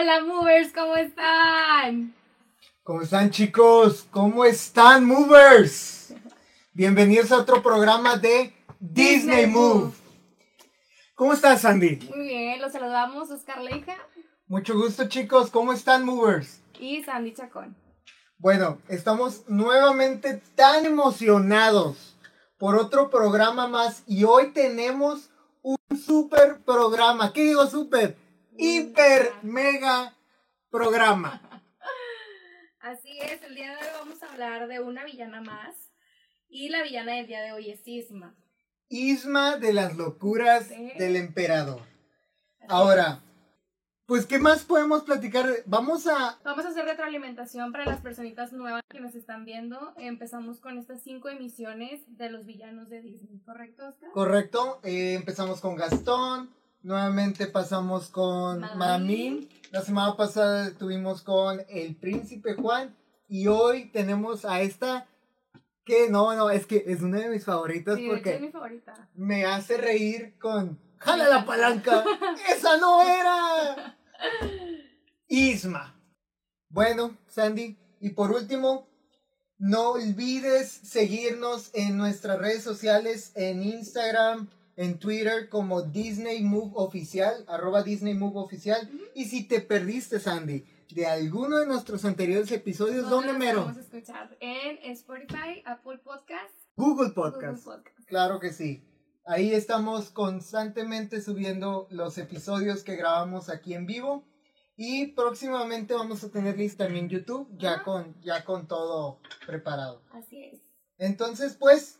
Hola movers, ¿cómo están? ¿Cómo están chicos? ¿Cómo están movers? Bienvenidos a otro programa de Disney, Disney Move. Move. ¿Cómo estás Sandy? Muy bien, los saludamos Oscar Leija Mucho gusto chicos, ¿cómo están movers? y Sandy Chacón. Bueno, estamos nuevamente tan emocionados por otro programa más y hoy tenemos un super programa. ¿Qué digo super? Hiper mega programa. Así es, el día de hoy vamos a hablar de una villana más. Y la villana del día de hoy es Isma. Isma de las locuras Sí. del emperador. Así Ahora, pues, ¿qué más podemos platicar? Vamos a... Vamos a hacer retroalimentación para las personitas nuevas que nos están viendo. Empezamos con estas cinco emisiones de los villanos de Disney, ¿correcto, Oscar? Correcto, eh, empezamos con Gastón, nuevamente pasamos con Mamín, la semana pasada estuvimos con el príncipe Juan y hoy tenemos a esta que no, no, es que es una de mis favoritas Sí, porque es mi favorita. me hace reír con ¡Jala la palanca! ¡Esa no era! Isma. Bueno, Sandy, y por último, no olvides seguirnos en nuestras redes sociales, en Instagram, en Twitter como Disney Move Oficial, arroba Disney Move Oficial. Y si te perdiste, Sandy, de alguno de nuestros anteriores episodios, ¿dónde mero? Vamos a escuchar en Spotify, Apple Podcast, Google Google Podcast. Podcast. Claro que sí. Ahí estamos constantemente subiendo los episodios que grabamos aquí en vivo. Y próximamente vamos a tener lista también YouTube, ya con, ya con todo preparado. Así es. Entonces, pues,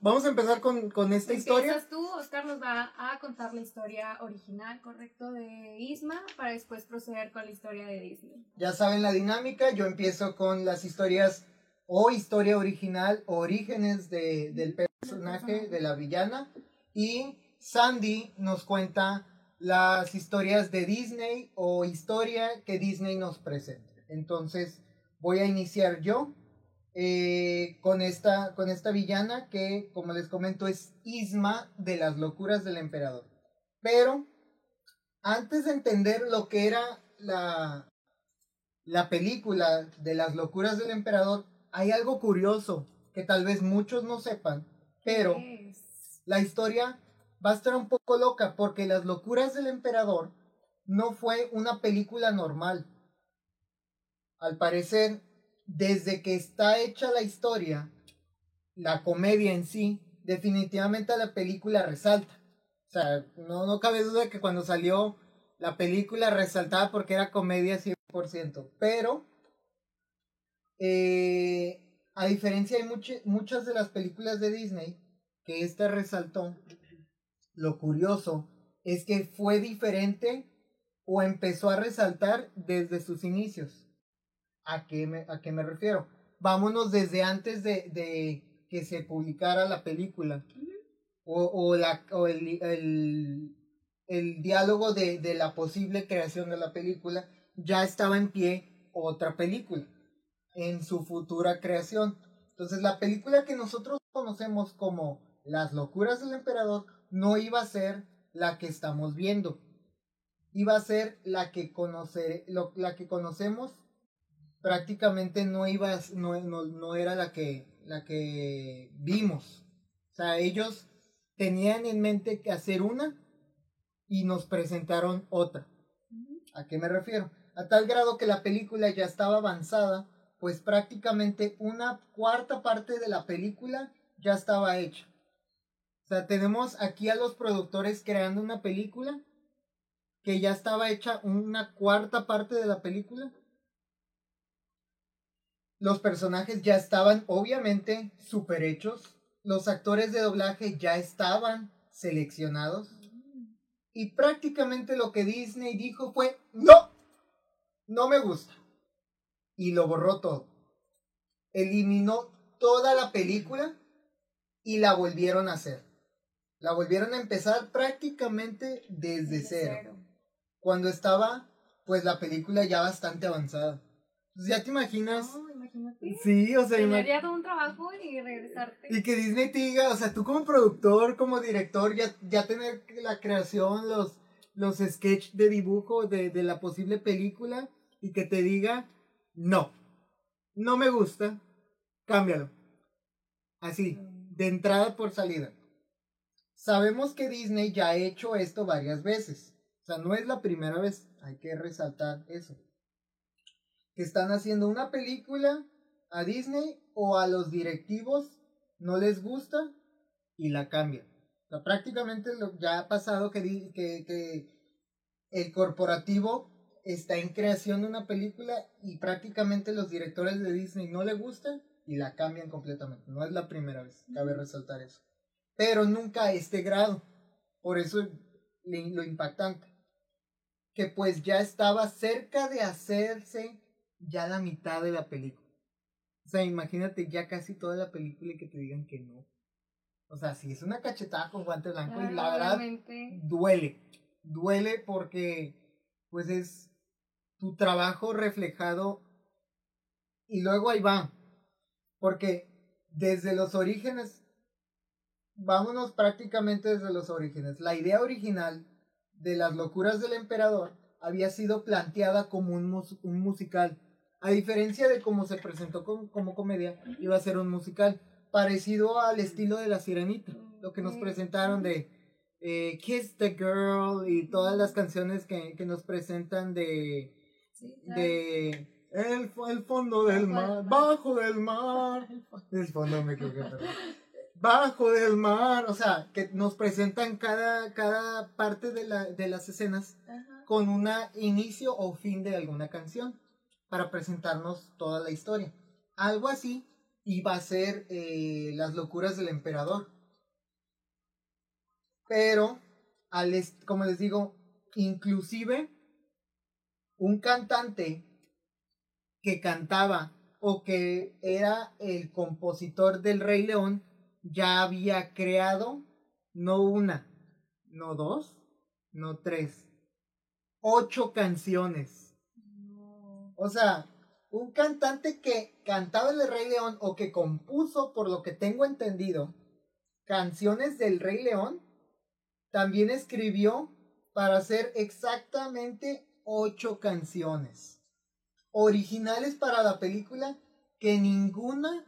vamos a empezar con, con esta historia. Empiezas tú, Oscar nos va a contar la historia original, correcto, de Isma, para después proceder con la historia de Disney. Ya saben la dinámica, yo empiezo con las historias o historia original, orígenes de, del personaje, de la villana. Y Sandy nos cuenta las historias de Disney o historia que Disney nos presenta. Entonces voy a iniciar yo eh, con, esta, con esta villana que, como les comento, es Isma de las locuras del emperador. Pero antes de entender lo que era la, la película de las locuras del emperador, hay algo curioso que tal vez muchos no sepan, pero la historia va a estar un poco loca porque las locuras del emperador no fue una película normal. Al parecer, desde que está hecha la historia, la comedia en sí, definitivamente la película resalta. O sea, no, no cabe duda que cuando salió la película resaltaba porque era comedia 100%. Pero, eh, a diferencia de much- muchas de las películas de Disney, que esta resaltó, lo curioso es que fue diferente o empezó a resaltar desde sus inicios. ¿A qué me, a qué me refiero? Vámonos desde antes de, de que se publicara la película o, o, la, o el, el, el diálogo de, de la posible creación de la película, ya estaba en pie otra película en su futura creación. Entonces la película que nosotros conocemos como Las locuras del emperador no iba a ser la que estamos viendo. Iba a ser la que conocer, lo- la que conocemos prácticamente no iba no, no, no era la que la que vimos. O sea, ellos tenían en mente que hacer una y nos presentaron otra. ¿A qué me refiero? A tal grado que la película ya estaba avanzada, pues prácticamente una cuarta parte de la película ya estaba hecha. O sea, tenemos aquí a los productores creando una película que ya estaba hecha una cuarta parte de la película. Los personajes ya estaban obviamente super hechos. Los actores de doblaje ya estaban seleccionados. Y prácticamente lo que Disney dijo fue, no, no me gusta. Y lo borró todo. Eliminó toda la película y la volvieron a hacer. La volvieron a empezar prácticamente desde cero. Cuando estaba, pues la película ya bastante avanzada. Pues ya te imaginas. Imagínate. Sí, o sea, Tener ima- ya todo un trabajo y regresarte. y que Disney te diga, o sea, tú como productor, como director, ya, ya tener la creación, los, los sketches de dibujo de, de la posible película y que te diga, no, no me gusta, cámbialo. Así, de entrada por salida. Sabemos que Disney ya ha hecho esto varias veces. O sea, no es la primera vez. Hay que resaltar eso. Que están haciendo una película a Disney o a los directivos no les gusta y la cambian. O sea, prácticamente lo, ya ha pasado que, que, que el corporativo está en creación de una película y prácticamente los directores de Disney no le gustan y la cambian completamente. No es la primera vez, cabe resaltar eso. Pero nunca a este grado. Por eso lo impactante. Que pues ya estaba cerca de hacerse ya la mitad de la película. O sea, imagínate ya casi toda la película y que te digan que no. O sea, si es una cachetada con guante blanco y la verdad duele. Duele porque pues es tu trabajo reflejado y luego ahí va. Porque desde los orígenes, vámonos prácticamente desde los orígenes. La idea original de las locuras del emperador había sido planteada como un, un musical. A diferencia de cómo se presentó como comedia, iba a ser un musical parecido al estilo de La Sirenita. Lo que nos presentaron de eh, Kiss the Girl y todas las canciones que, que nos presentan de... de el, el, fondo del mar, bajo del mar. El fondo me equivoqué, Bajo del mar, o sea, que nos presentan cada, cada parte de, la, de las escenas con un inicio o fin de alguna canción para presentarnos toda la historia. Algo así iba a ser eh, Las locuras del emperador. Pero, como les digo, inclusive un cantante que cantaba o que era el compositor del Rey León ya había creado no una, no dos, no tres, ocho canciones. O sea, un cantante que cantaba el Rey León o que compuso, por lo que tengo entendido, canciones del Rey León, también escribió para hacer exactamente ocho canciones originales para la película que ninguna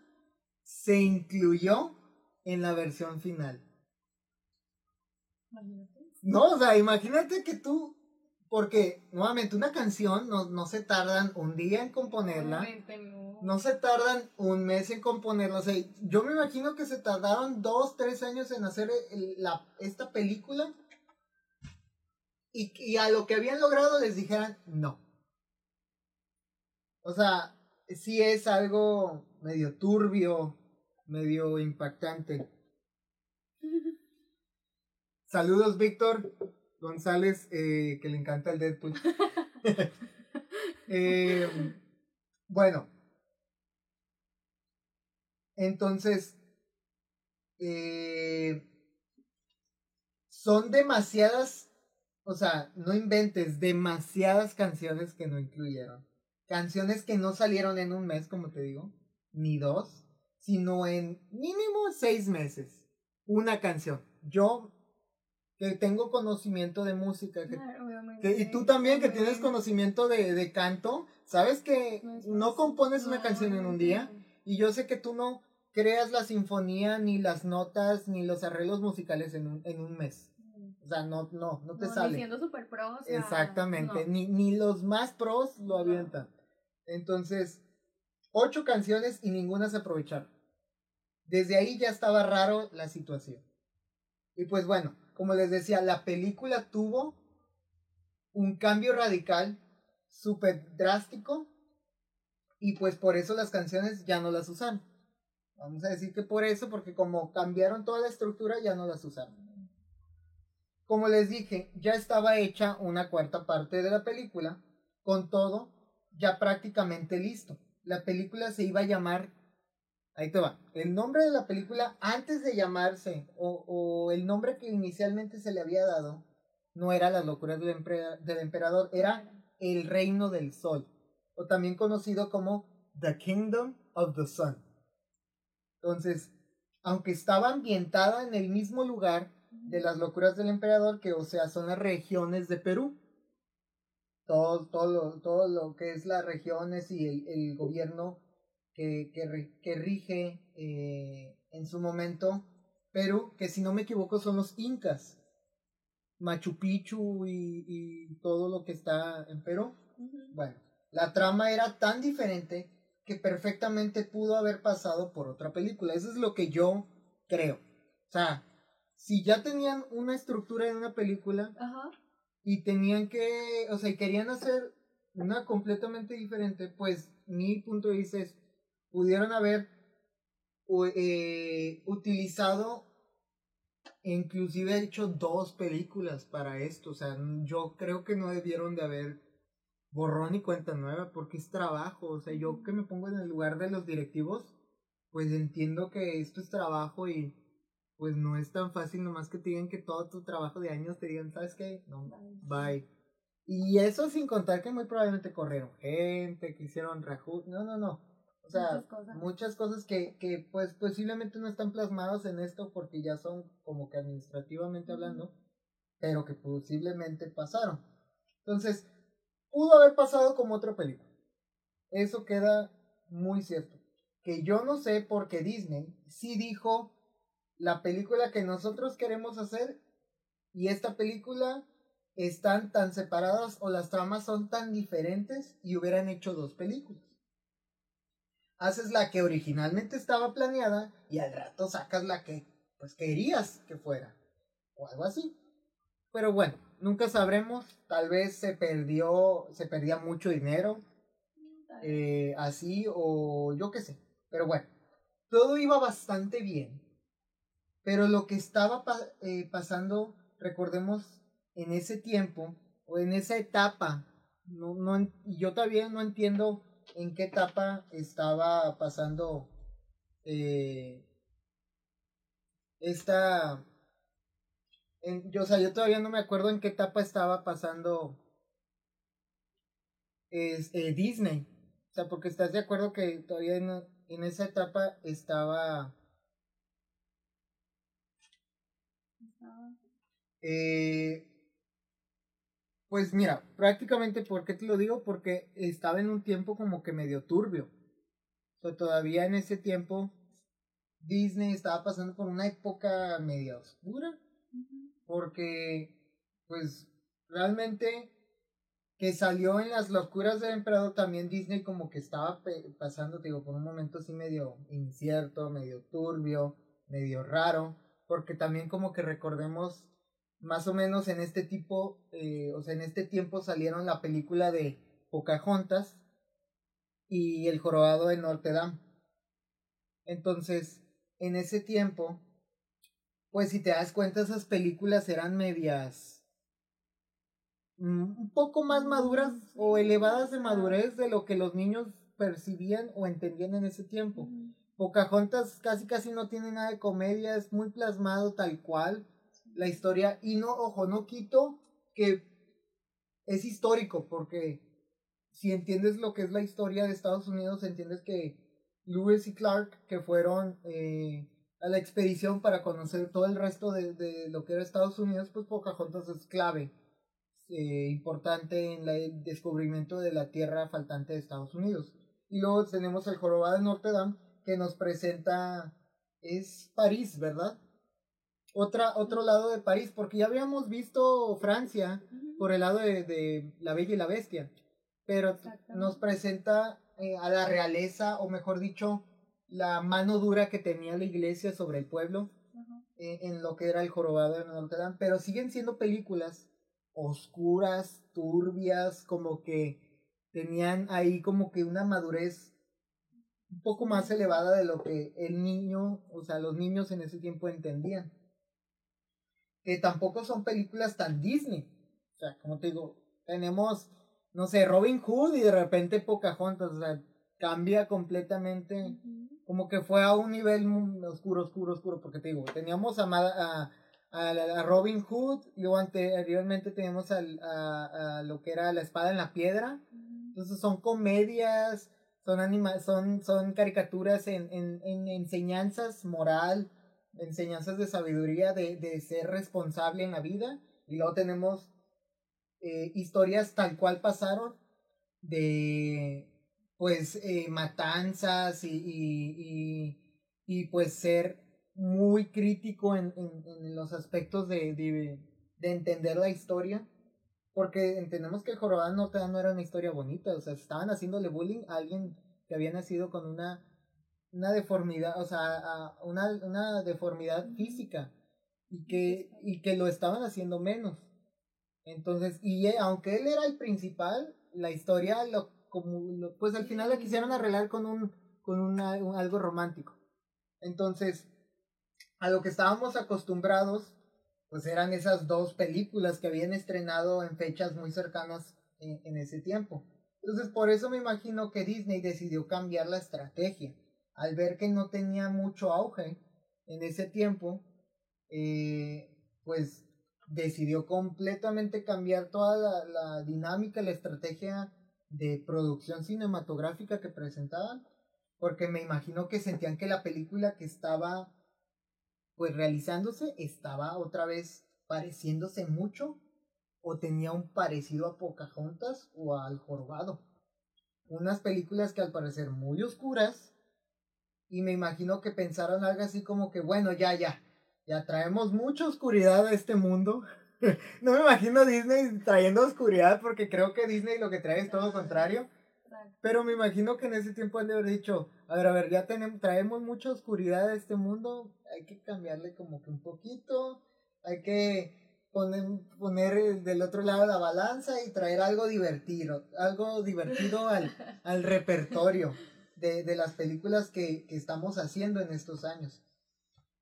se incluyó en la versión final. No, o sea, imagínate que tú porque, nuevamente, una canción no, no se tardan un día en componerla. No. se tardan un mes en componerla. O sea, yo me imagino que se tardaron dos, tres años en hacer la, esta película. Y, y a lo que habían logrado les dijeran no. O sea, sí es algo medio turbio, medio impactante. Saludos, Víctor. González, eh, que le encanta el Deadpool. Eh, bueno. Entonces, eh, son demasiadas, o sea, no inventes, demasiadas canciones que no incluyeron. Canciones que no salieron en un mes, como te digo, ni dos, sino en mínimo seis meses. Una canción. Yo que tengo conocimiento de música. Que, y tú también que tienes conocimiento de, de canto, sabes que no, compones una canción en un día y yo sé que tú no creas la sinfonía, ni las notas, ni los arreglos musicales en un, en un mes. O sea, no, no, no te sale. Siendo super pro, Exactamente, ni, ni los más pros lo avientan. Entonces, ocho canciones y ninguna se aprovecharon. Desde ahí ya estaba raro la situación. Y pues bueno, como les decía, la película tuvo un cambio radical, súper drástico, y pues por eso las canciones ya no las usan. Vamos a decir que por eso, porque como cambiaron toda la estructura, ya no las usaron. Como les dije, ya estaba hecha una cuarta parte de la película, con todo ya prácticamente listo. La película se iba a llamar Ahí te va. El nombre de la película, antes de llamarse, o, el nombre que inicialmente se le había dado, no era Las locuras del, del emperador, era El reino del sol, o también conocido como The Kingdom of the Sun. Entonces, aunque estaba ambientada en el mismo lugar, de las locuras del emperador, que o sea, son las regiones de Perú. Todo, todo, lo, todo lo que es las regiones y el, el gobierno que, que, que rige eh, en su momento Perú, que si no me equivoco son los incas. Machu Picchu y, y todo lo que está en Perú. Bueno, la trama era tan diferente que perfectamente pudo haber pasado por otra película. Eso es lo que yo creo. O sea, si ya tenían una estructura en una película y tenían que, o sea, y querían hacer una completamente diferente, pues mi punto de vista es, pudieron haber eh, utilizado inclusive hecho dos películas para esto, o sea, yo creo que no debieron de haber borrón y cuenta nueva porque es trabajo, o sea, yo que me pongo en el lugar de los directivos, pues entiendo que esto es trabajo y pues no es tan fácil nomás que te digan que todo tu trabajo de años te digan, ¿sabes qué? No, bye. Y eso sin contar que muy probablemente corrieron gente, que hicieron reajuste, no, no, no. O sea, muchas cosas, que, que pues posiblemente no están plasmadas en esto porque ya son como que administrativamente hablando, pero que posiblemente pasaron. Entonces, pudo haber pasado como otra película. Eso queda muy cierto. Que yo no sé porque Disney sí dijo la película que nosotros queremos hacer y esta película están tan separadas o las tramas son tan diferentes y hubieran hecho dos películas haces la que originalmente estaba planeada y al rato sacas la que pues querías que fuera o algo así. Pero bueno, nunca sabremos, tal vez se perdió, se perdía mucho dinero, eh, así o yo qué sé. Pero bueno, todo iba bastante bien. Pero lo que estaba eh, pasando, recordemos, en ese tiempo o en esa etapa, no, no, yo todavía no entiendo en qué etapa estaba pasando eh, esta... yo, o sea, yo todavía no me acuerdo en qué etapa estaba pasando es, eh, Disney. O sea, porque estás de acuerdo que todavía en, en esa etapa estaba... Eh, pues mira, prácticamente, ¿por qué te lo digo? Porque estaba en un tiempo como que medio turbio. O sea, todavía en ese tiempo Disney estaba pasando por una época media oscura. Porque, pues, realmente que salió en las locuras del emperador también Disney como que estaba pasando, digo, por un momento así medio incierto, medio turbio, medio raro. Porque también como que recordemos más o menos en este tipo, eh, o sea, en este tiempo salieron la película de Pocahontas y El Jorobado de Notre Dame. Entonces, en ese tiempo, pues si te das cuenta, esas películas eran medias mm, un poco más maduras o elevadas de madurez de lo que los niños percibían o entendían en ese tiempo. Pocahontas casi casi no tiene nada de comedia, es muy plasmado tal cual la historia. Y no, ojo, no quito que es histórico, porque si entiendes lo que es la historia de Estados Unidos, entiendes que Lewis y Clark, que fueron eh, a la expedición para conocer todo el resto de, de, lo que era Estados Unidos, pues Pocahontas es clave, eh, importante en el descubrimiento de la tierra faltante de Estados Unidos. Y luego tenemos el jorobado de Notre Dame, que nos presenta, es París, ¿verdad? Otra, otro lado de París, porque ya habíamos visto Francia por el lado de, La Bella y la Bestia, pero nos presenta eh, a la realeza, o mejor dicho, la mano dura que tenía la iglesia sobre el pueblo eh, en lo que era el jorobado de Notre Dame, pero siguen siendo películas oscuras, turbias, como que tenían ahí como que una madurez un poco más elevada de lo que el niño, o sea, los niños en ese tiempo entendían que tampoco son películas tan Disney. O sea, como te digo, tenemos, no sé, Robin Hood y de repente Pocahontas, o sea, cambia completamente, como que fue a un nivel oscuro, oscuro, oscuro, porque te digo, teníamos a, a, a, Robin Hood, y luego anteriormente teníamos a, a, lo que era La Espada en la Piedra, entonces son comedias, son, anima son, son caricaturas en, en, en enseñanzas moral, enseñanzas de sabiduría de, de ser responsable en la vida. Y luego tenemos eh, historias tal cual pasaron de pues eh, matanzas y, y, y, pues ser muy crítico en, en, los aspectos de, de, de, entender la historia. Porque entendemos que el jorobado no, no era una historia bonita, o sea, estaban haciéndole bullying a alguien que había nacido con una, una deformidad, o sea, una, una deformidad física y que, y que lo estaban haciendo menos. Entonces, y aunque él era el principal, la historia lo, como, pues al final la quisieron arreglar con un, con una, algo romántico. Entonces, a lo que estábamos acostumbrados, pues eran esas dos películas que habían estrenado en fechas muy cercanas en, en ese tiempo. Entonces, por eso me imagino que Disney decidió cambiar la estrategia. Al ver que no tenía mucho auge en ese tiempo, eh, pues decidió completamente cambiar toda la, dinámica, la estrategia de producción cinematográfica que presentaban, porque me imagino que sentían que la película que estaba pues realizándose estaba otra vez pareciéndose mucho o tenía un parecido a Pocahontas o al Jorobado. Unas películas que al parecer muy oscuras y me imagino que pensaron algo así como que bueno, ya, ya, ya traemos mucha oscuridad a este mundo. no me imagino Disney trayendo oscuridad porque creo que Disney lo que trae es todo lo contrario. Pero me imagino que en ese tiempo han de haber dicho, a ver, a ver, ya tenemos, traemos mucha oscuridad a este mundo, hay que cambiarle como que un poquito, hay que poner, poner del otro lado la balanza y traer algo divertido, algo divertido al, al repertorio de, las películas que, que estamos haciendo en estos años.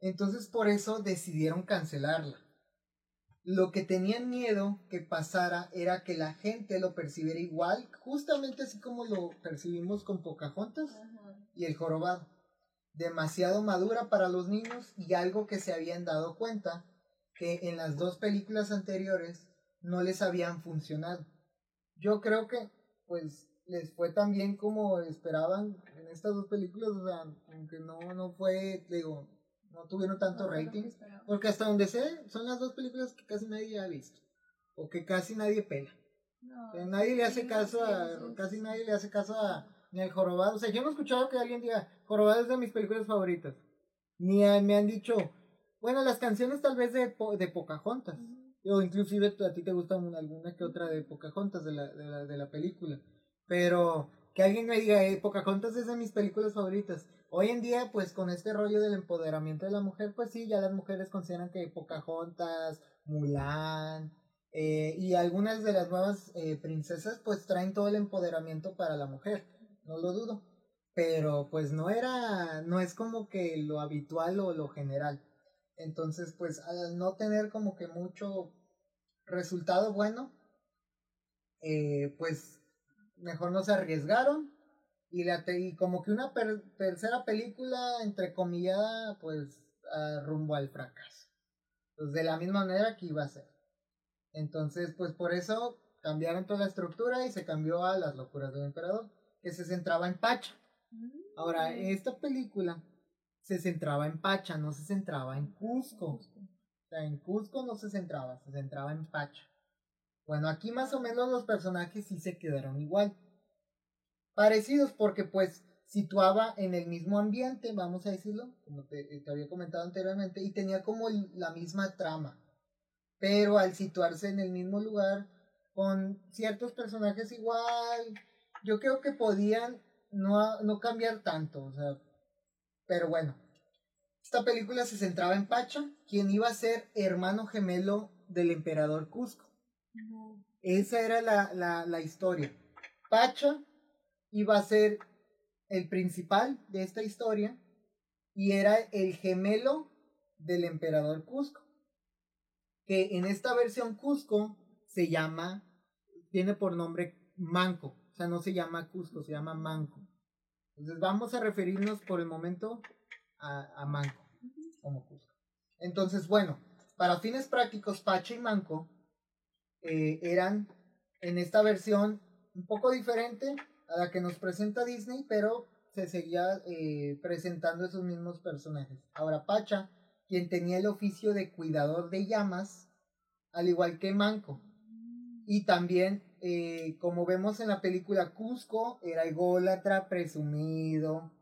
Entonces por eso decidieron cancelarla. Lo que tenían miedo que pasara era que la gente lo percibiera igual, justamente así como lo percibimos con Pocahontas y el jorobado. Demasiado madura para los niños y algo que se habían dado cuenta que en las dos películas anteriores no les habían funcionado. Yo creo que pues les fue tan bien como esperaban en estas dos películas, o sea, aunque no, no fue, digo, no tuvieron tanto rating. Porque hasta donde sé, son las dos películas que casi nadie ha visto. O que casi nadie pela. nadie le hace caso a, casi nadie le hace caso a ni al jorobado. O sea, yo no he escuchado que alguien diga, jorobado es de mis películas favoritas. Ni me han dicho, bueno, las canciones tal vez de, de Pocahontas. O inclusive a ti te gusta alguna que otra de Pocahontas de la, de la, de la película. Pero que alguien me diga, eh, Pocahontas es de mis películas favoritas. Hoy en día, pues con este rollo del empoderamiento de la mujer, pues sí, ya las mujeres consideran que Pocahontas, Mulan eh, y algunas de las nuevas eh, princesas, pues traen todo el empoderamiento para la mujer, no lo dudo. Pero pues no era, no es como que lo habitual o lo general. Entonces, pues al no tener como que mucho resultado bueno, eh, pues mejor no se arriesgaron y, la y como que una tercera película, entre comillas, pues rumbo al fracaso. Pues de la misma manera que iba a ser. Entonces, pues por eso cambiaron toda la estructura y se cambió a Las locuras del emperador, que se centraba en Pacha. Ahora, mm. esta película se centraba en Pacha, no se centraba en Cusco. O sea, en Cusco no se centraba, se centraba en Pacha. Bueno, aquí más o menos los personajes sí se quedaron igual. Parecidos porque pues situaba en el mismo ambiente, vamos a decirlo, como te, había comentado anteriormente, y tenía como la misma trama, pero al situarse en el mismo lugar, con ciertos personajes igual, yo creo que podían no, no cambiar tanto, o sea, pero bueno, esta película se centraba en Pacha, quien iba a ser hermano gemelo del emperador Cusco. Esa era la, la, la historia. Pacha iba a ser el principal de esta historia y era el gemelo del emperador Cusco. Que en esta versión Cusco se llama, tiene por nombre Manco, o sea, no se llama Cusco, se llama Manco. Entonces vamos a referirnos por el momento a, Manco como Cusco. Entonces, bueno, para fines prácticos, Pacha y Manco eh, eran en esta versión un poco diferente, a la que nos presenta Disney, pero se seguía eh, presentando esos mismos personajes. Ahora Pacha quien tenía el oficio de cuidador de llamas, al igual que Manco. Y también, eh, como vemos en la película, Cusco era ególatra, presumido,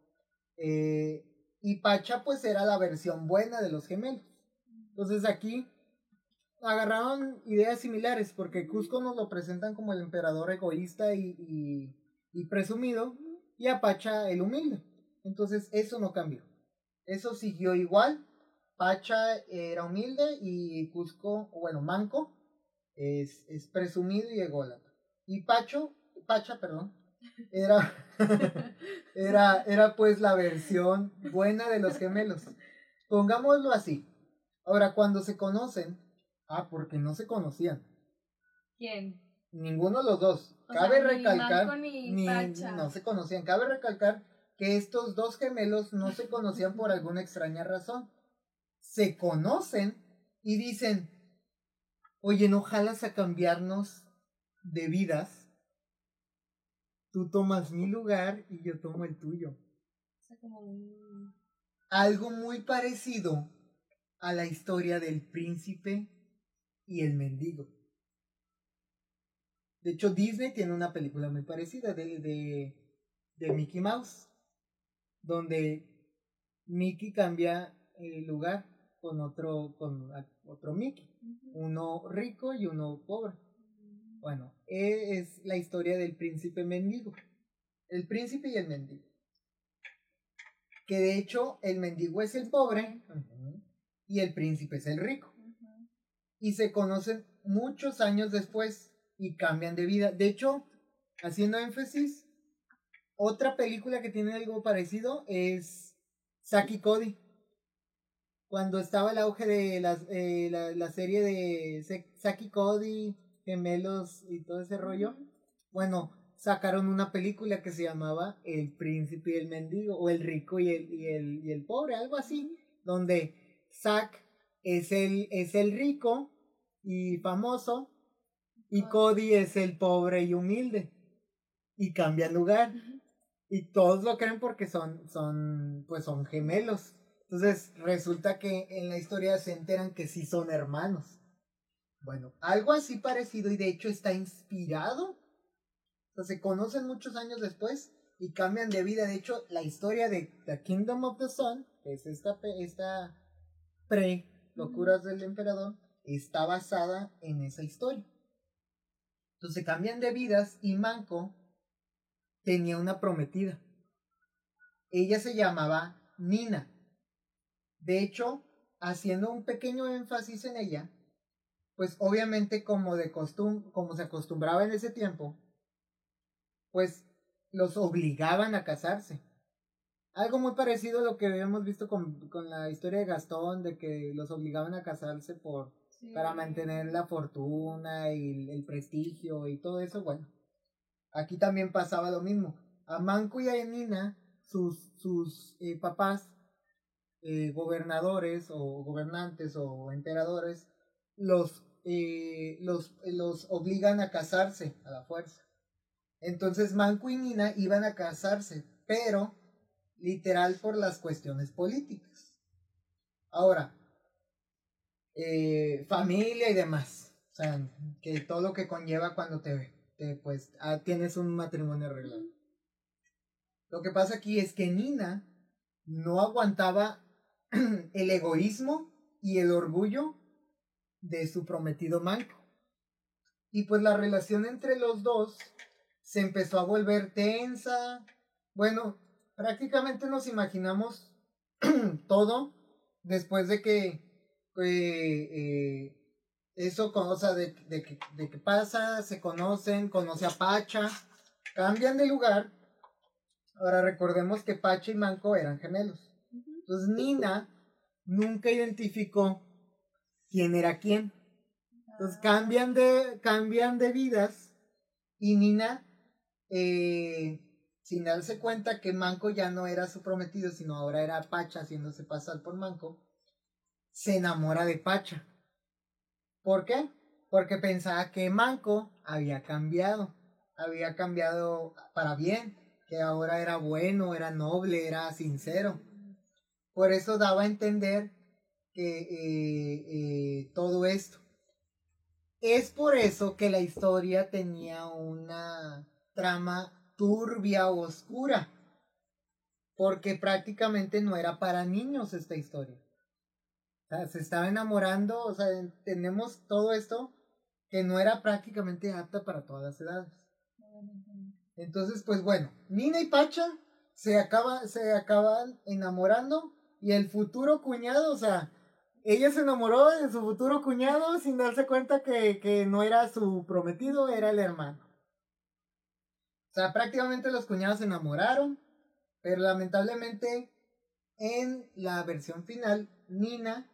eh, y Pacha pues era la versión buena de los gemelos. Entonces aquí agarraron ideas similares, porque Cusco nos lo presentan como el emperador egoísta y, y, presumido, y a Pacha el humilde. Entonces eso no cambió. Eso siguió igual. Pacha era humilde y Cusco, bueno, Manco, es, es presumido y ególatra. Y Pacho, Pacha, perdón, era, era, era pues la versión buena de los gemelos. Pongámoslo así. Ahora, cuando se conocen, ah, porque no se conocían. ¿Quién? Ninguno de los dos. Cabe recalcar, ni, no se conocían. Cabe recalcar que estos dos gemelos no se conocían por alguna extraña razón. Se conocen y dicen, oye, no jalas a cambiarnos de vidas tú tomas mi lugar y yo tomo el tuyo. Algo muy parecido a la historia del príncipe y el mendigo. De hecho, Disney tiene una película muy parecida de, de, de Mickey Mouse, donde Mickey cambia el lugar con otro, con otro Mickey, uno rico y uno pobre. Bueno, es la historia del príncipe mendigo. El príncipe y el mendigo. Que de hecho el mendigo es el pobre y el príncipe es el rico. Y se conocen muchos años después y cambian de vida. De hecho, haciendo énfasis, otra película que tiene algo parecido es Saki Cody. Cuando estaba el auge de eh, la, la serie de Saki Cody, gemelos y todo ese rollo, bueno, sacaron una película que se llamaba El príncipe y el mendigo, o El rico y el, y el, y el pobre, algo así, donde Zack es el, es el rico y famoso, y Cody es el pobre y humilde, y cambian lugar. Y todos lo creen porque son, son, pues son gemelos. Entonces resulta que en la historia se enteran que sí son hermanos. Bueno, algo así parecido y de hecho está inspirado. O sea, se conocen muchos años después y cambian de vida. De hecho, la historia de The Kingdom of the Sun, que es esta, esta pre-locuras del emperador, está basada en esa historia. Entonces cambian de vidas y Manco tenía una prometida. Ella se llamaba Nina. De hecho, haciendo un pequeño énfasis en ella, pues obviamente como de costum como se acostumbraba en ese tiempo, pues los obligaban a casarse. Algo muy parecido a lo que habíamos visto con, con la historia de Gastón, de que los obligaban a casarse por para mantener la fortuna y el, prestigio y todo eso, bueno. Aquí también pasaba lo mismo. A Manco y a Nina, sus, sus eh, papás, eh, gobernadores o gobernantes o emperadores, los eh, los, los obligan a casarse a la fuerza. Entonces Manco y Nina iban a casarse, pero literal por las cuestiones políticas. Ahora, eh, familia y demás. O sea, que todo lo que conlleva cuando te, te pues, ah, tienes un matrimonio arreglado. Lo que pasa aquí es que Nina no aguantaba el egoísmo y el orgullo de su prometido Manco. Y pues la relación entre los dos se empezó a volver tensa. Bueno, prácticamente nos imaginamos todo después de que eh, eso, cosa de, de, que, de que pasa, se conocen, conoce a Pacha, cambian de lugar. Ahora recordemos que Pacha y Manco eran gemelos. Entonces Nina nunca identificó quién era quién. Entonces cambian de, cambian de vidas y Nina, eh, sin darse cuenta que Manco ya no era su prometido, sino ahora era Pacha haciéndose pasar por Manco, se enamora de Pacha. ¿Por qué? Porque pensaba que Manco había cambiado, había cambiado para bien, que ahora era bueno, era noble, era sincero. Por eso daba a entender que eh, eh, todo esto. Es por eso que la historia tenía una trama turbia, oscura, porque prácticamente no era para niños esta historia. O sea, se estaba enamorando, o sea, tenemos todo esto que no era prácticamente apta para todas las edades. Entonces, pues bueno, Nina y Pacha se, acaba, se acaban enamorando y el futuro cuñado, o sea, ella se enamoró de su futuro cuñado sin darse cuenta que, que no era su prometido, era el hermano. O sea, prácticamente los cuñados se enamoraron, pero lamentablemente en la versión final, Nina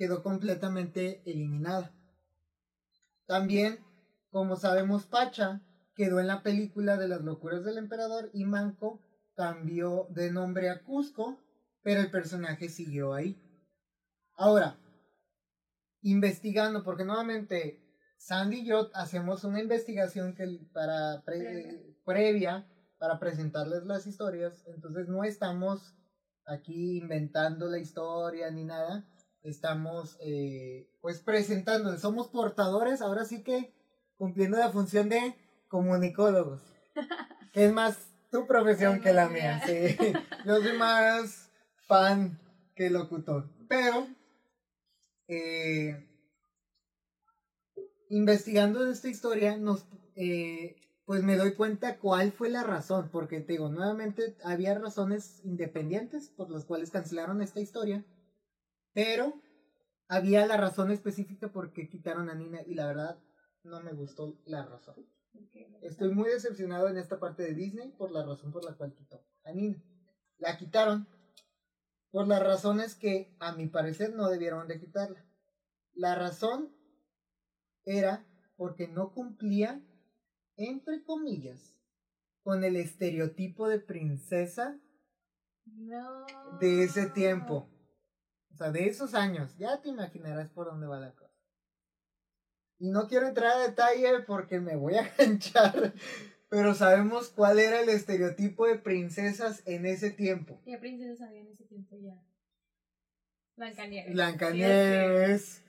quedó completamente eliminada. También, como sabemos, Pacha quedó en la película de las locuras del emperador y Manco cambió de nombre a Cusco, pero el personaje siguió ahí. Ahora, investigando, porque nuevamente Sandy y yo hacemos una investigación que para previa para presentarles las historias, entonces no estamos aquí inventando la historia ni nada, estamos eh, pues presentando, somos portadores, ahora sí que cumpliendo la función de comunicólogos, es más tu profesión que la mía, sí. Yo soy más fan que locutor, pero eh, investigando esta historia, nos, eh, pues me doy cuenta cuál fue la razón, porque te digo, nuevamente había razones independientes por las cuales cancelaron esta historia pero había la razón específica por qué quitaron a Nina y la verdad no me gustó la razón. Estoy muy decepcionado en esta parte de Disney por la razón por la cual quitó a Nina. La quitaron por las razones que a mi parecer no debieron de quitarla. La razón era porque no cumplía, entre comillas, con el estereotipo de princesa de ese tiempo. O sea, de esos años, ya te imaginarás por dónde va la cosa. Y no quiero entrar a detalle porque me voy a ganchar, pero sabemos cuál era el estereotipo de princesas en ese tiempo. ¿Qué princesas había en ese tiempo ya? Blancanieves. Blancanieves,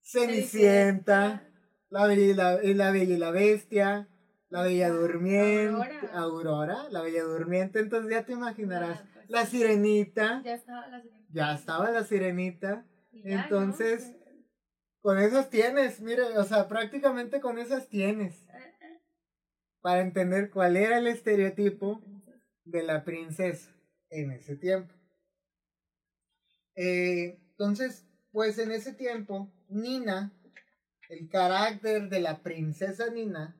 Cenicienta, la Bella, y la, Bella y la Bestia, la Bella Durmiente, Aurora. la Bella Durmiente, entonces ya te imaginarás. Ah, pues la Sirenita. Ya estaba la Sirenita ya estaba la sirenita. Entonces, con esas tienes, mire, o sea, prácticamente con esas tienes. Para entender cuál era el estereotipo de la princesa en ese tiempo. Eh, entonces, pues en ese tiempo, Nina, el carácter de la princesa Nina,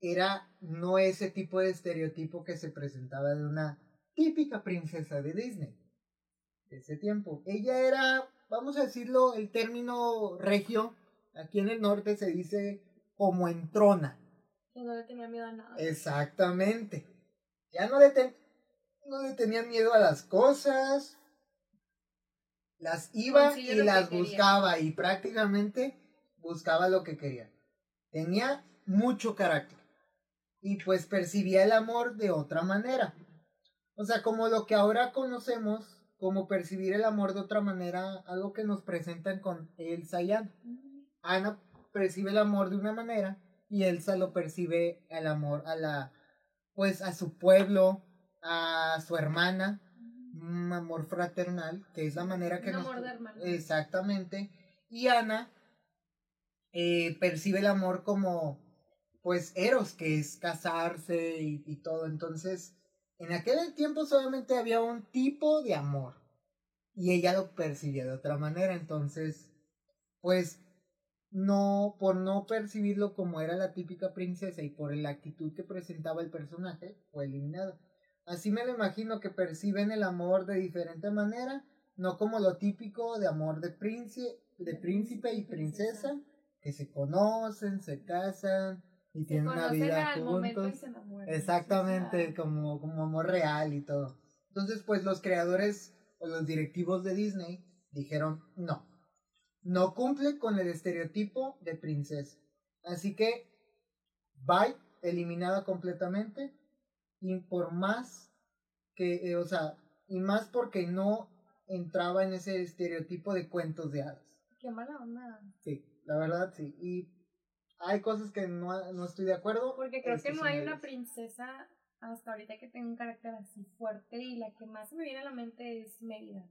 era no ese tipo de estereotipo que se presentaba de una típica princesa de Disney ese tiempo. Ella era, vamos a decirlo, el término regio, aquí en el norte se dice como entrona. Que no le tenía miedo a nada. Exactamente. Ya no le, no le tenía miedo a las cosas. Las iba y las buscaba y prácticamente buscaba lo que quería. Tenía mucho carácter y pues percibía el amor de otra manera. O sea, como lo que ahora conocemos como percibir el amor de otra manera, algo que nos presentan con Elsa y Ana. Ana percibe el amor de una manera y Elsa lo percibe el amor a la, pues a su pueblo, a su hermana, un amor fraternal, que es la manera que un nos... Amor de hermana. Exactamente. Y Ana eh, percibe el amor como, pues, Eros, que es casarse y, y todo. Entonces, en aquel tiempo solamente había un tipo de amor y ella lo percibía de otra manera, entonces, pues no, por no percibirlo como era la típica princesa y por la actitud que presentaba el personaje, fue eliminado. Así me lo imagino que perciben el amor de diferente manera, no como lo típico de amor de príncipe, de príncipe y princesa, que se conocen, se casan, y tienen una vida juntos. Exactamente, como, como amor real y todo. Entonces, pues los creadores o los directivos de Disney dijeron, no, no cumple con el estereotipo de princesa. Así que, bye, eliminada completamente. Y por más que, eh, o sea, y más porque no entraba en ese estereotipo de cuentos de hadas. Qué mala onda. Sí, la verdad sí. Y hay cosas que no, no estoy de acuerdo. Porque creo que no hay una princesa hasta ahorita que tenga un carácter así fuerte y la que más me viene a la mente es Mérida.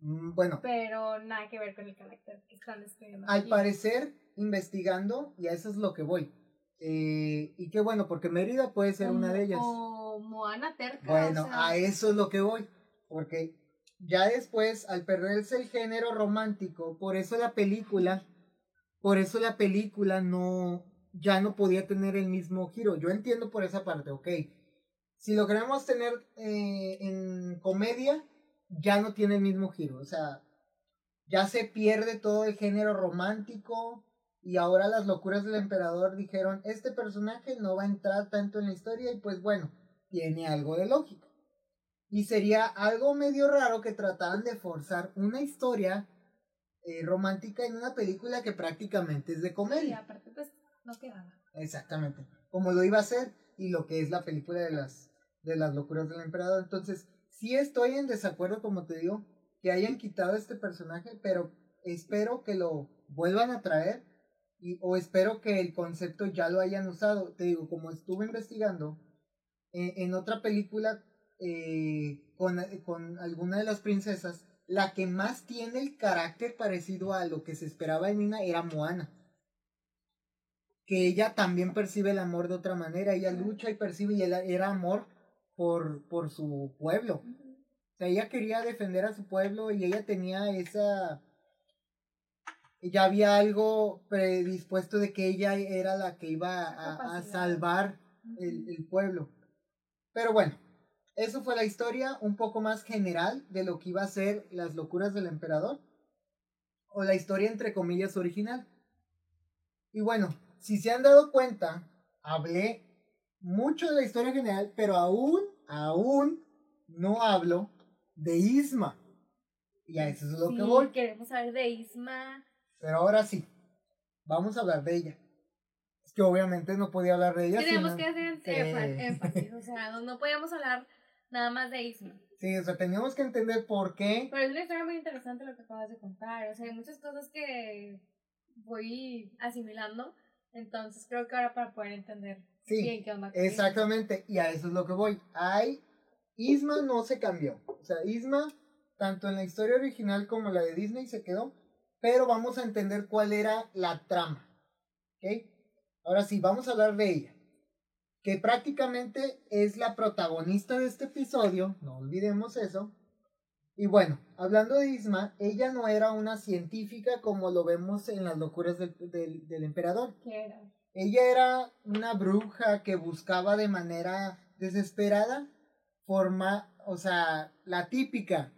Mm, Bueno, Pero nada que ver con el carácter que están describiendo. al aquí. parecer, investigando, y a eso es lo que voy. Eh, y qué bueno, porque Mérida puede ser una de ellas. O Moana Terca. Bueno, o sea, a eso es lo que voy. Porque ya después, al perderse el género romántico, por eso la película, por eso la película no, ya no podía tener el mismo giro. Yo entiendo por esa parte, ok. Si lo queremos tener eh, en comedia, ya no tiene el mismo giro. O sea, ya se pierde todo el género romántico. Y ahora las locuras del emperador dijeron, este personaje no va a entrar tanto en la historia y pues bueno, tiene algo de lógica. Y sería algo medio raro que trataran de forzar una historia eh, romántica en una película que prácticamente es de Y comedia. aparte, pues, no quedaba. Exactamente. Como lo iba a hacer y lo que es la película de las, de las locuras del emperador. Entonces, sí estoy en desacuerdo, como te digo, que hayan quitado este personaje, pero espero que lo vuelvan a traer y, o espero que el concepto ya lo hayan usado. Te digo, como estuve investigando, eh, en otra película eh, con, con alguna de las princesas, la que más tiene el carácter parecido a lo que se esperaba en Nina era Moana. Que ella también percibe el amor de otra manera, ella lucha y percibe y era, amor por, por su pueblo. O sea, ella quería defender a su pueblo y ella tenía esa... Ya había algo predispuesto de que ella era la que iba a, salvar el, el pueblo. Pero bueno, eso fue la historia un poco más general de lo que iba a ser las locuras del emperador. O la historia entre comillas original. Y bueno, si se han dado cuenta, hablé mucho de la historia general, pero aún, aún no hablo de Isma. Y a eso es lo Sí, que voy. queremos saber de Isma. Pero ahora sí, vamos a hablar de ella. Es que obviamente no podía hablar de ella. Tenemos sino- que hacer énfasis. O sea, no, no podíamos hablar nada más de Isma. Sí, o sea, teníamos que entender por qué. Pero es una historia muy interesante lo que acabas de contar. O sea, hay muchas cosas que voy asimilando. Entonces creo que ahora para poder entender Sí, bien qué onda. Exactamente, y a eso es lo que voy. Hay, Isma no se cambió. O sea, Isma, tanto en la historia original como la de Disney, se quedó. Pero vamos a entender cuál era la trama. ¿Ok? Ahora sí, vamos a hablar de ella. Que prácticamente es la protagonista de este episodio. No olvidemos eso. Y bueno, hablando de Isma, ella no era una científica como lo vemos en las locuras del, del, del emperador. ¿Qué era? Ella era una bruja que buscaba de manera desesperada forma, o sea, la típica,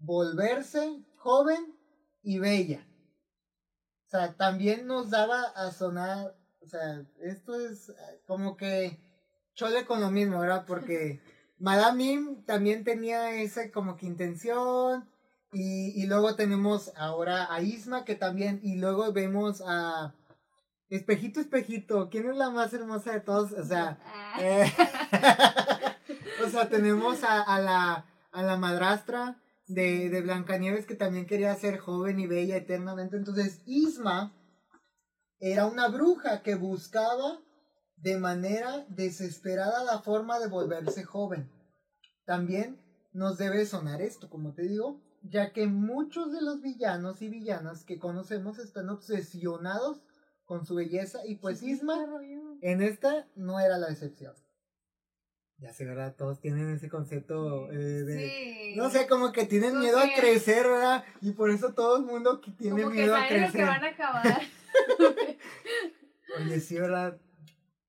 volverse joven y bella. O sea, también nos daba a sonar, o sea, esto es eh, como que chole con lo mismo, ¿verdad? Porque Madame Mim también tenía esa como que intención. Y, y luego tenemos ahora a Isma que también, y luego vemos a Espejito, Espejito, ¿quién es la más hermosa de todos? O sea, Ah, eh, o sea, tenemos a, a la, a la madrastra de, de Blancanieves que también quería ser joven y bella eternamente. Entonces, Isma era una bruja que buscaba de manera desesperada la forma de volverse joven. También nos debe sonar esto, como te digo, ya que muchos de los villanos y villanas que conocemos están obsesionados con su belleza y pues sí, Isma en esta no era la excepción. Ya sé, ¿verdad? Todos tienen ese concepto eh, de... Sí. No sé, como que tienen Como miedo a que- crecer, ¿verdad? Y por eso todo el mundo que tiene Como que miedo a saben lo que crecer. van a acabar. Oye, sí, ¿verdad?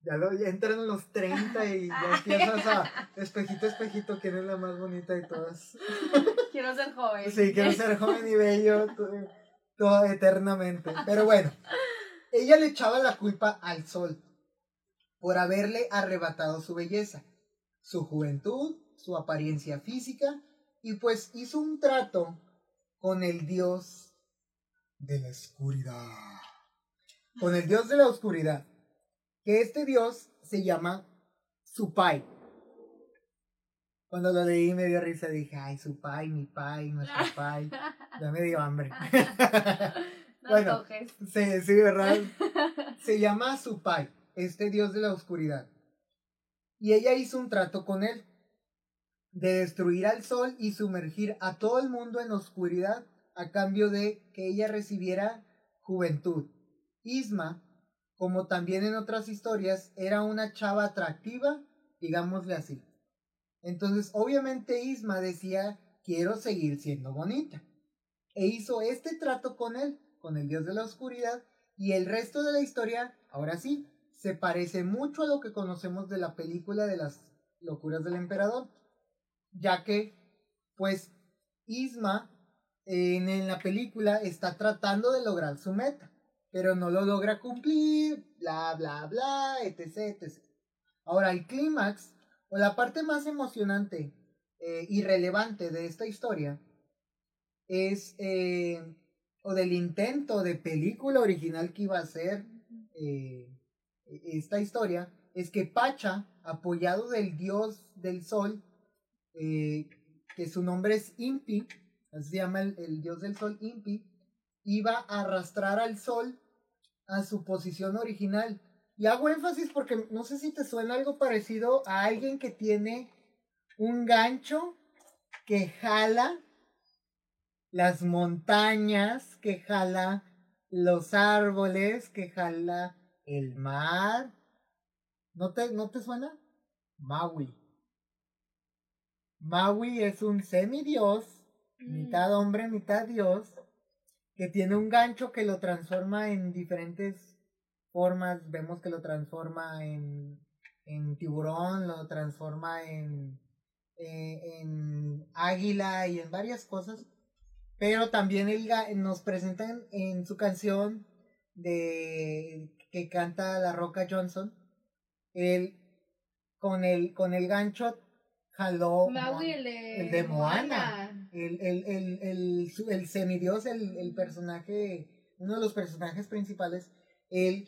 Ya, lo, ya entran en los 30 y ya empiezas a... Espejito, espejito, ¿quién es la más bonita de todas? Quiero ser joven. Sí, quiero ser joven y bello todo, todo eternamente. Pero bueno, ella le echaba la culpa al sol por haberle arrebatado su belleza, su juventud, su apariencia física y pues hizo un trato con el dios de la oscuridad. Con el dios de la oscuridad. Que este dios se llama Supai. Cuando lo leí me dio risa, dije, ay, su pai, mi pai, nuestro pai. Ya me dio hambre. No Bueno. toques. sí, sí, ¿verdad? Se llama su pai, este dios de la oscuridad. Y ella hizo un trato con él de destruir al sol y sumergir a todo el mundo en oscuridad a cambio de que ella recibiera juventud. Isma, como también en otras historias, era una chava atractiva, digámosle así. Entonces, obviamente Isma decía, quiero seguir siendo bonita. E hizo este trato con él, con el dios de la oscuridad, y el resto de la historia, ahora sí, se parece mucho a lo que conocemos de la película de las locuras del emperador, ya que, pues, Isma en, en la película está tratando de lograr su meta, pero no lo logra cumplir, bla, bla, bla, etc, etc. Ahora, el clímax, o la parte más emocionante eh, y relevante de esta historia, es, eh, o del intento de película original que iba a ser eh, esta historia, es que Pacha, apoyado del dios del sol, eh, que su nombre es Impi, así se llama el, el dios del sol Impi, iba a arrastrar al sol a su posición original. Y hago énfasis porque no sé si te suena algo parecido a alguien que tiene un gancho que jala las montañas, que jala los árboles, que jala el mar. ¿No te, ¿no te suena? Maui. Maui es un semidios, mitad hombre, mitad dios, que tiene un gancho que lo transforma en diferentes formas. Vemos que lo transforma en, en tiburón, lo transforma en, eh, en águila y en varias cosas. Pero también el, nos presentan en su canción de que canta La Roca Johnson, él con el, con el gancho jaló Maui, el de, el de Moana. El, el, el, el, el semidios, el, el personaje, uno de los personajes principales, él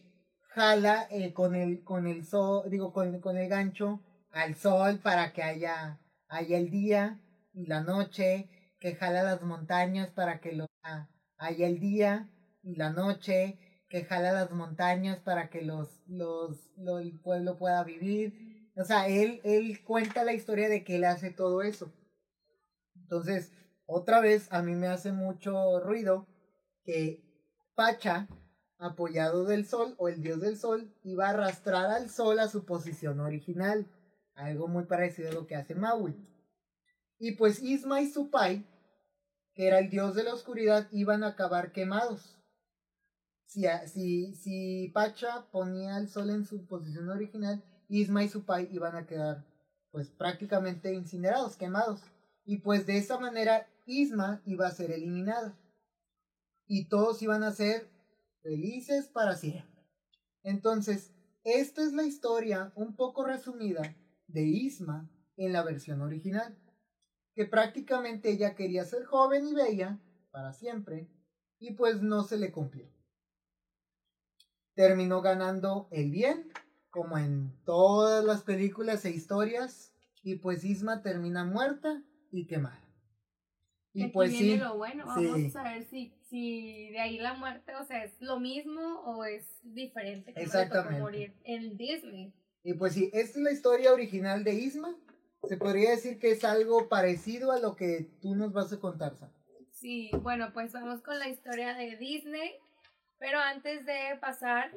jala eh, con el, con el sol, digo, con, con el gancho al sol para que haya, haya el día y la noche, que jala las montañas para que lo, ah, haya el día y la noche, que jala las montañas para que los, los, lo- el pueblo pueda vivir. O sea, él, él cuenta la historia de que él hace todo eso. Entonces, otra vez a mí me hace mucho ruido que Pacha, apoyado del sol o el dios del sol, iba a arrastrar al sol a su posición original. Algo muy parecido a lo que hace Maui. Y pues Isma y Supai, que era el dios de la oscuridad, iban a acabar quemados. Si, si, si Pacha ponía al sol en su posición original, Isma y Supai iban a quedar pues prácticamente incinerados, quemados. Y pues de esa manera Isma iba a ser eliminada. Y todos iban a ser felices para siempre. Entonces, esta es la historia un poco resumida de Isma en la versión original. Que prácticamente ella quería ser joven y bella para siempre. Y pues no se le cumplió. Terminó ganando el bien, como en todas las películas e historias. Y pues Isma termina muerta y quemada. Y Aquí pues viene sí. lo bueno, sí. vamos a ver si, si de ahí la muerte, o sea, es lo mismo o es diferente. que Exactamente. morir en Disney. Y pues sí, esta es la historia original de Isma. Se podría decir que es algo parecido a lo que tú nos vas a contar, Sam. Sí, bueno, pues vamos con la historia de Disney. Pero antes de pasar,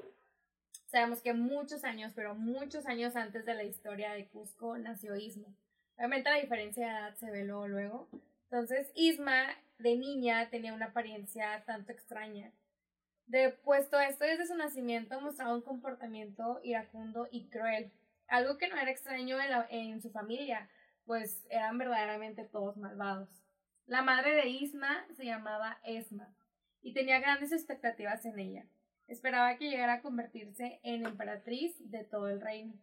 sabemos que muchos años, pero muchos años antes de la historia de Cusco nació Isma. Obviamente la diferencia de edad se ve luego, luego. Entonces, Isma de niña tenía una apariencia tanto extraña. De puesto esto desde su nacimiento mostraba un comportamiento iracundo y cruel. Algo que no era extraño en, la- en su familia, pues eran verdaderamente todos malvados. La madre de Isma se llamaba Esma y tenía grandes expectativas en ella. Esperaba que llegara a convertirse en emperatriz de todo el reino.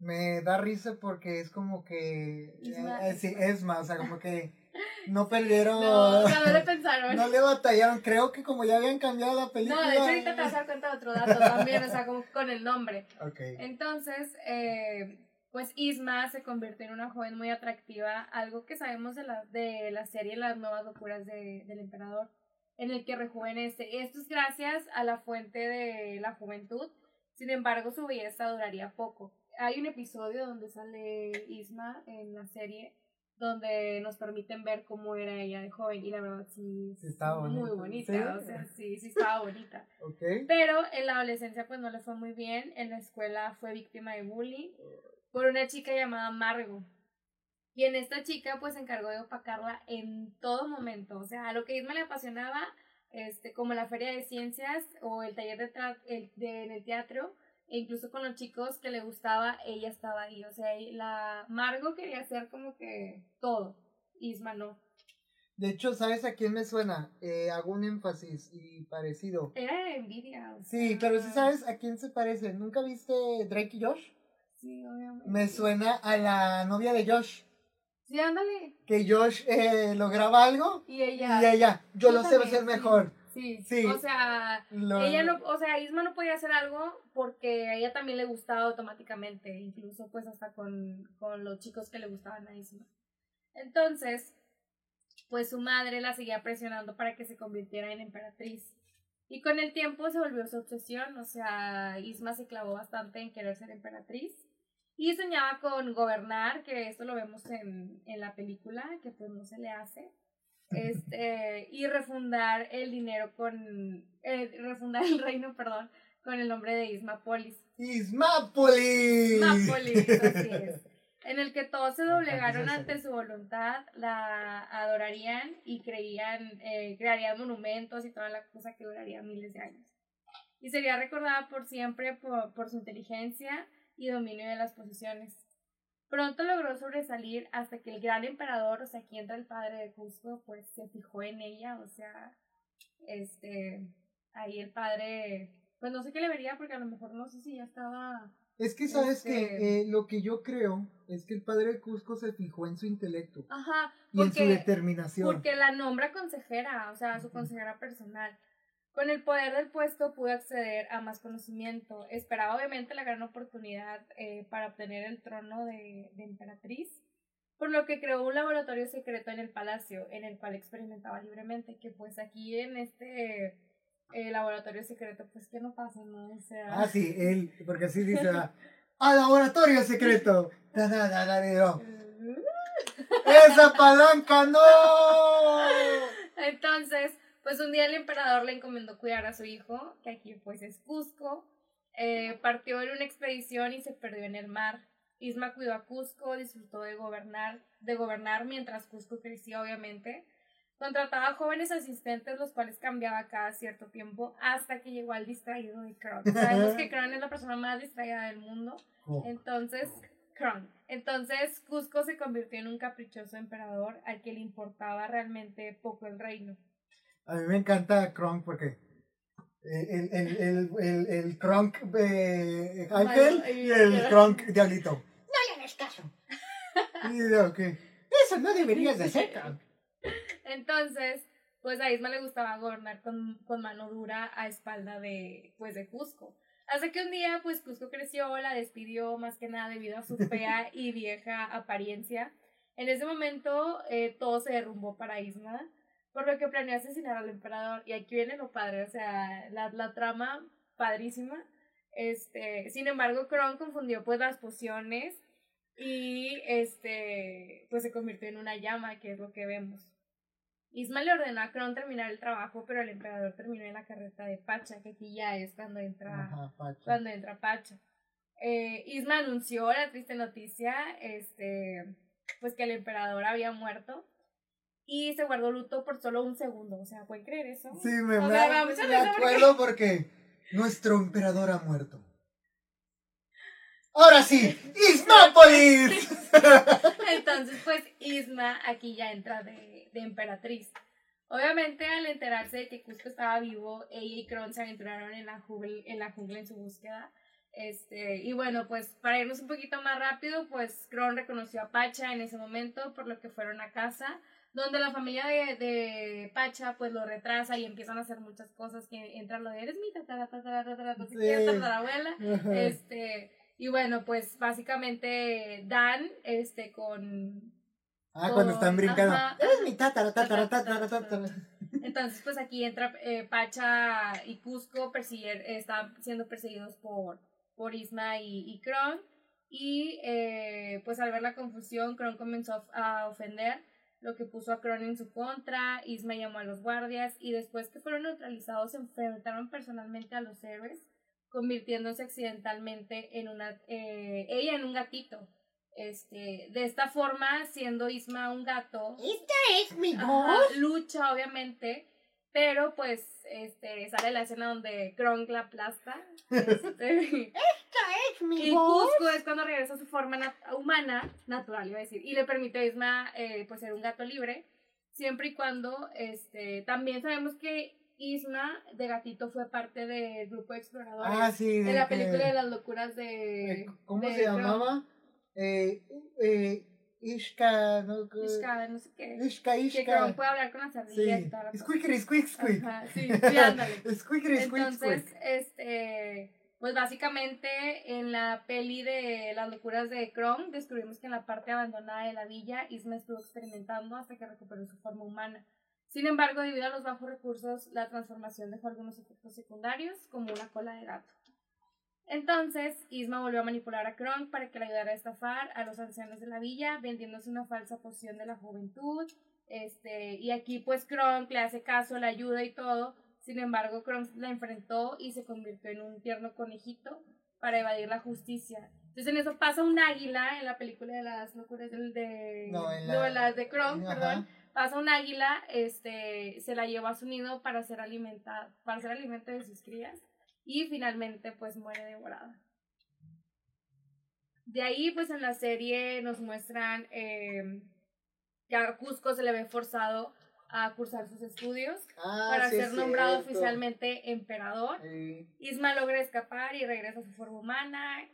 Me da risa porque es como que... Eh, sí. Esma, o sea, como que no perdieron... No, le pensaron. no le batallaron. Creo que como ya habían cambiado la película... No, de hecho ahorita te vas a dar cuenta de otro dato también, o sea, como con el nombre. Ok. Entonces, eh, pues Isma se convierte en una joven muy atractiva, algo que sabemos de la, de la serie Las nuevas locuras de, del emperador, en el que rejuvenece. Esto es gracias a la fuente de la juventud, sin embargo su belleza duraría poco. Hay un episodio donde sale Isma en la serie donde nos permiten ver cómo era ella de joven y la verdad sí, estaba muy bonita. bonita, o sea, sí, sí estaba bonita. Ok. Pero en la adolescencia pues no le fue muy bien, en la escuela fue víctima de bullying por una chica llamada Margo. Y en esta chica pues se encargó de opacarla en todo momento, o sea, a lo que Isma le apasionaba, este, como la feria de ciencias o el taller de, tra- el, de en el teatro, e incluso con los chicos que le gustaba, ella estaba ahí, o sea, la Margo quería hacer como que todo, Isma no. De hecho, ¿sabes a quién me suena? Eh, hago un énfasis y parecido. Era de envidia. o Sí, sea, pero sí sabes a quién se parece. ¿Nunca viste Drake y Josh? Sí, obviamente. Me suena a la novia de Josh. Sí, ándale. Que Josh eh, lograba algo Y ella. y ella, yo lo sé también, hacer sí. mejor. Sí, Sí. O sea, Lo- ella no, o sea, Isma no podía hacer algo porque a ella también le gustaba automáticamente, incluso pues hasta con, con los chicos que le gustaban a Isma. Entonces, pues su madre la seguía presionando para que se convirtiera en emperatriz. Y con el tiempo se volvió su obsesión, o sea, Isma se clavó bastante en querer ser emperatriz. Y soñaba con gobernar, que esto lo vemos en, en la película, que pues no se le hace este y refundar el dinero con eh, refundar el reino perdón con el nombre de Ismapolis Ismápolis. Ismapolis así es. En el que todos se doblegaron ante su voluntad la adorarían y creían eh, crearían monumentos y toda la cosa que duraría miles de años. Y sería recordada por siempre por, por su inteligencia y dominio de las posiciones Pronto logró sobresalir hasta que el gran emperador, o sea, aquí entra el padre de Cusco, pues se fijó en ella, o sea, este, ahí el padre, pues no sé qué le vería porque a lo mejor no sé si ya estaba, Es que sabes Este- que eh, lo que yo creo es que el padre de Cusco se fijó en su intelecto ajá, y en su determinación. porque la nombra consejera, o sea, su consejera personal. Con el poder del puesto pudo acceder a más conocimiento. Esperaba obviamente la gran oportunidad eh, para obtener el trono de, de emperatriz, por lo que creó un laboratorio secreto en el palacio, en el cual experimentaba libremente, que pues aquí en este eh, laboratorio secreto, pues que no pasa, ¿no? O sea... Ah, sí, él, porque así dice, ah, ¡al laboratorio secreto! Da, da, da. ¡Esa palanca no! Entonces, pues un día el emperador le encomendó cuidar a su hijo, que aquí pues es Cusco. Eh, partió en una expedición y se perdió en el mar. Isma cuidó a Cusco, disfrutó de gobernar, de gobernar mientras Cusco crecía, obviamente. Contrataba jóvenes asistentes, los cuales cambiaba cada cierto tiempo, hasta que llegó al distraído de Kron. Sabemos que Kron es la persona más distraída del mundo. Oh, Entonces, Kron. Entonces, Cusco se convirtió en un caprichoso emperador al que le importaba realmente poco el reino. A mí me encanta Kronk porque el, el, el, el, el Kronk eh, ángel y el Kronk diablito. No le hagas caso. Y digo que eso no deberías de hacer, Kronk. Entonces, pues a Isma le gustaba gobernar con, con mano dura a espalda de, pues, de Cusco. Hasta que un día, pues, Cusco creció, la despidió más que nada debido a su fea y vieja apariencia. En ese momento, eh, todo se derrumbó para Isma, por lo que planeó asesinar al emperador. Y aquí viene lo padre, o sea, la, la trama padrísima. Este, sin embargo, Kron confundió pues las pociones y este, pues se convirtió en una llama, que es lo que vemos. Isma le ordenó a Kron terminar el trabajo, pero el emperador terminó en la carreta de Pacha, que aquí ya es cuando entra, Ajá, Pacha. cuando entra Pacha. Eh, Isma anunció la triste noticia, este, pues que el emperador había muerto y se guardó luto por solo un segundo. O sea, ¿pueden creer eso? Sí, me, O me- sea, me acuerdo porque nuestro emperador ha muerto. Ahora sí, Ismápolis. Entonces, pues Isma aquí ya entra de, de emperatriz. Obviamente, al enterarse de que Cusco estaba vivo, ella y Kron se aventuraron en la jungla en, la jungla en su búsqueda. Este, y bueno, pues para irnos un poquito más rápido, pues Kron reconoció a Pacha en ese momento, por lo que fueron a casa, donde la familia de, de Pacha pues lo retrasa y empiezan a hacer muchas cosas que entra lo de eres mi tatara, tatara, tatara, Sí. tatarabuela. Ajá. Este, Y bueno, pues básicamente Dan, este, con... Ah, cuando están brincando. Ajá. Eres mi tatara, tatara, tatara, tatara. Entonces, pues aquí entra eh, Pacha y Cusco, persiguen, están siendo perseguidos por, por Isma y, y Kron. Y eh, pues al ver la confusión, Kron comenzó a ofender, lo que puso a Kron en su contra. Isma llamó a los guardias y después que fueron neutralizados, se enfrentaron personalmente a los héroes, convirtiéndose accidentalmente en una, eh, ella en un gatito. Este, de esta forma, siendo Isma un gato, Esta es mi Ajá, lucha, obviamente. Pero pues este sale la escena donde Kronk la aplasta. este, Esta es mi y voz. Cusco es cuando regresa a su forma nat- humana, natural, iba a decir. Y le permite a Isma eh, pues ser un gato libre. Siempre y cuando este también sabemos que Isma de gatito fue parte del grupo de exploradores. Ah, sí. de la que- película de las locuras de. ¿Cómo de se llamaba? Eh, eh, Ishka, ¿no? Ishka, no sé qué. Ishka, Que Ishka. Kronk puede hablar con las ardillas Sí. y toda la cosa. Squeakery, squeak, squeak. Ajá, sí, sí, ándale. Squeakery, squeak, Entonces, squeak. este, pues básicamente en la peli de las locuras de Kron descubrimos que en la parte abandonada de la villa Isma estuvo experimentando hasta que recuperó su forma humana. Sin embargo, debido a los bajos recursos, la transformación dejó algunos efectos secundarios, como una cola de gato. Entonces, Isma volvió a manipular a Kronk para que le ayudara a estafar a los ancianos de la villa, vendiéndose una falsa poción de la juventud. Este, y aquí pues Kronk le hace caso, le ayuda y todo. Sin embargo, Kronk la enfrentó y se convirtió en un tierno conejito para evadir la justicia. Entonces en eso pasa un águila en la película de las locuras del de No, en la- no, en las de Kronk, perdón. Pasa un águila, este, se la lleva a su nido para ser alimentada, para ser alimento de sus crías y finalmente pues muere devorada. De ahí pues en la serie nos muestran eh, que a Cusco se le ve forzado a cursar sus estudios Ah, para sí ser nombrado cierto. oficialmente emperador. Isma logra escapar y regresa a su forma humana,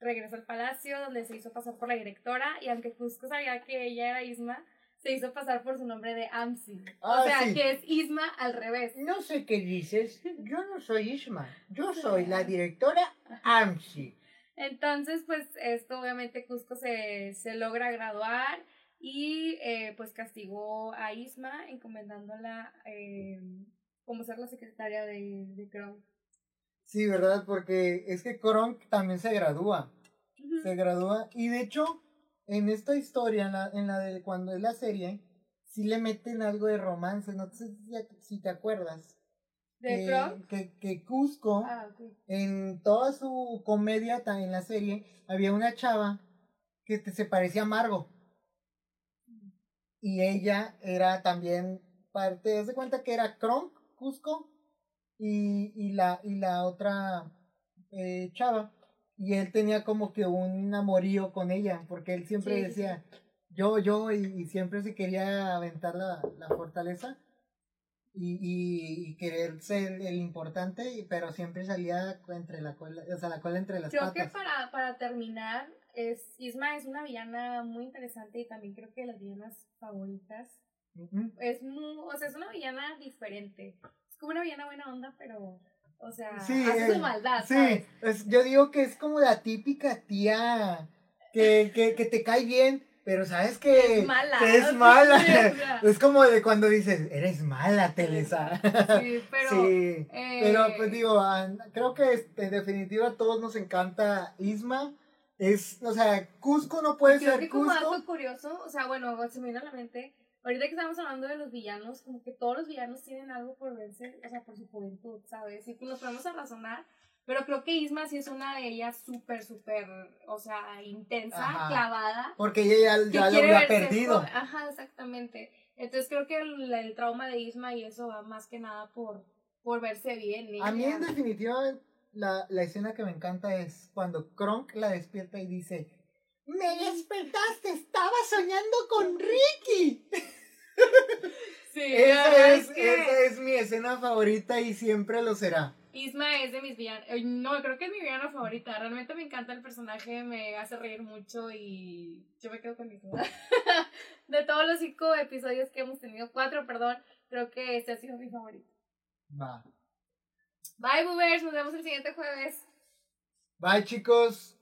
regresa al palacio donde se hizo pasar por la directora y aunque Cusco sabía que ella era Isma, se hizo pasar por su nombre de Amsi. Ah, o sea, sí. que es Isma al revés. No sé qué dices. Yo no soy Isma. Yo soy la directora Amsi. Entonces, pues esto obviamente Cusco se, se logra graduar y eh, pues castigó a Isma encomendándola eh, como ser la secretaria de, de Kronk. Sí, ¿verdad? Porque es que Kronk también se gradúa. Se gradúa. Y de hecho, en esta historia, en la, en la de cuando es la serie, sí le meten algo de romance. No sé si, si te acuerdas. ¿De Kronk? que, que Cusco, Ah, en toda su comedia, en la serie, había una chava que se parecía a Margo. Y ella era también parte, haz de cuenta que era Kronk, Cusco, y, y, la, y la otra eh, chava. Y él tenía como que un amorío con ella, porque él siempre Sí, sí, decía, yo, yo, y, y siempre se quería aventar la, la fortaleza y, y, querer ser el importante, pero siempre salía entre la cola, o sea, la cola entre las Creo que patas. para, para terminar, es, Isma es una villana muy interesante y también creo que de las villanas favoritas. Es muy, o sea, es una villana diferente. Es como una villana buena onda, pero, o sea, Sí, hace eh, su maldad, Sí, ¿sabes? es- yo digo que es como la típica tía que, que, que te cae bien, pero sabes que Es mala. que es mala. Sí, o sea, Es como de cuando dices, eres mala, Telesa. sí, pero, sí, eh, pero pues digo, ah, creo que este, en definitiva a todos nos encanta Isma. Es, o sea, Cusco no puede creo ser que como Cusco. dato curioso, o sea, bueno, se me viene a la mente, ahorita que estamos hablando de los villanos, como que todos los villanos tienen algo por verse, o sea, por su juventud, ¿sabes? Y pues nos ponemos a razonar, pero creo que Isma sí es una de ellas súper, súper, o sea, intensa, Ajá. clavada. Porque ella ya, lo había perdido. Ajá, exactamente. Entonces creo que el, el trauma de Isma y eso va más que nada por, por verse bien. A mí en ella. definitiva la, la escena que me encanta es cuando Kronk la despierta y dice, me despertaste, estaba soñando con Ricky. Sí, Esa es, que esa es mi escena favorita y siempre lo será. Isma es de mis villanos. No, creo que es mi villana favorita. Realmente me encanta el personaje, me hace reír mucho y yo me quedo con Isma. de todos los cinco episodios que hemos tenido, cuatro, perdón, creo que este ha sido mi favorito. Va. Bye, boomers, nos vemos el siguiente jueves. Bye chicos.